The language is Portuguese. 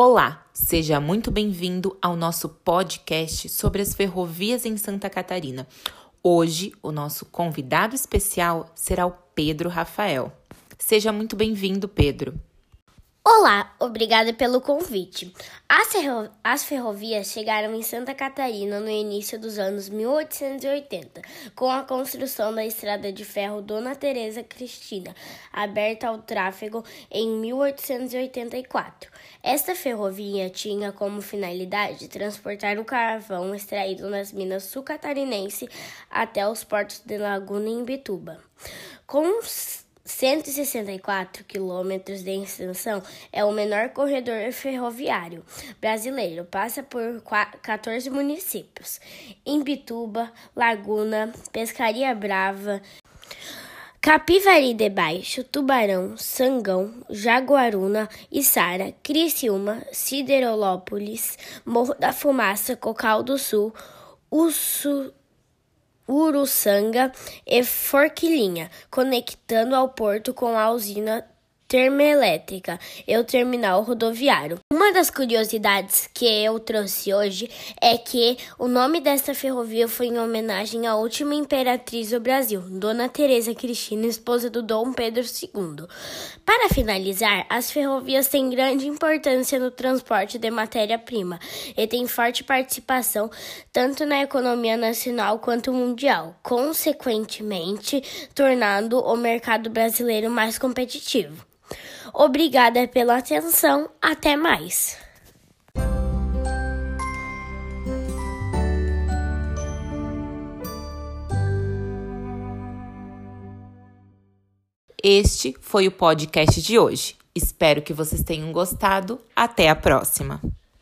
Olá, seja muito bem-vindo ao nosso podcast sobre as ferrovias em Santa Catarina. Hoje, o nosso convidado especial será o Pedro Rafael. Seja muito bem-vindo, Pedro. Olá, obrigada pelo convite. As, ferro as, ferrovias chegaram em Santa Catarina no início dos anos 1880, com a construção da estrada de ferro Dona Teresa Cristina, aberta ao tráfego em 1884. Esta ferrovia tinha como finalidade transportar o carvão extraído nas minas sul-catarinense até os portos de Laguna e Imbituba. Com 164 quilômetros de extensão, é o menor corredor ferroviário brasileiro. Passa por 14 municípios: Imbituba, Laguna, Pescaria Brava, Capivari de Baixo, Tubarão, Sangão, Jaguaruna, Içara, Criciúma, Siderolópolis, Morro da Fumaça, Cocal do Sul, Ussu, Uruçanga e Forquilinha, conectando ao porto com a usina termoelétrica e o terminal rodoviário. Uma das curiosidades que eu trouxe hoje é que o nome dessa ferrovia foi em homenagem à última imperatriz do Brasil, Dona Teresa Cristina, esposa do Dom Pedro II. Para finalizar, as ferrovias têm grande importância no transporte de matéria-prima e têm forte participação tanto na economia nacional quanto mundial, consequentemente tornando o mercado brasileiro mais competitivo. Obrigada pela atenção. Até mais. Este foi o podcast de hoje. Espero que vocês tenham gostado. Até a próxima!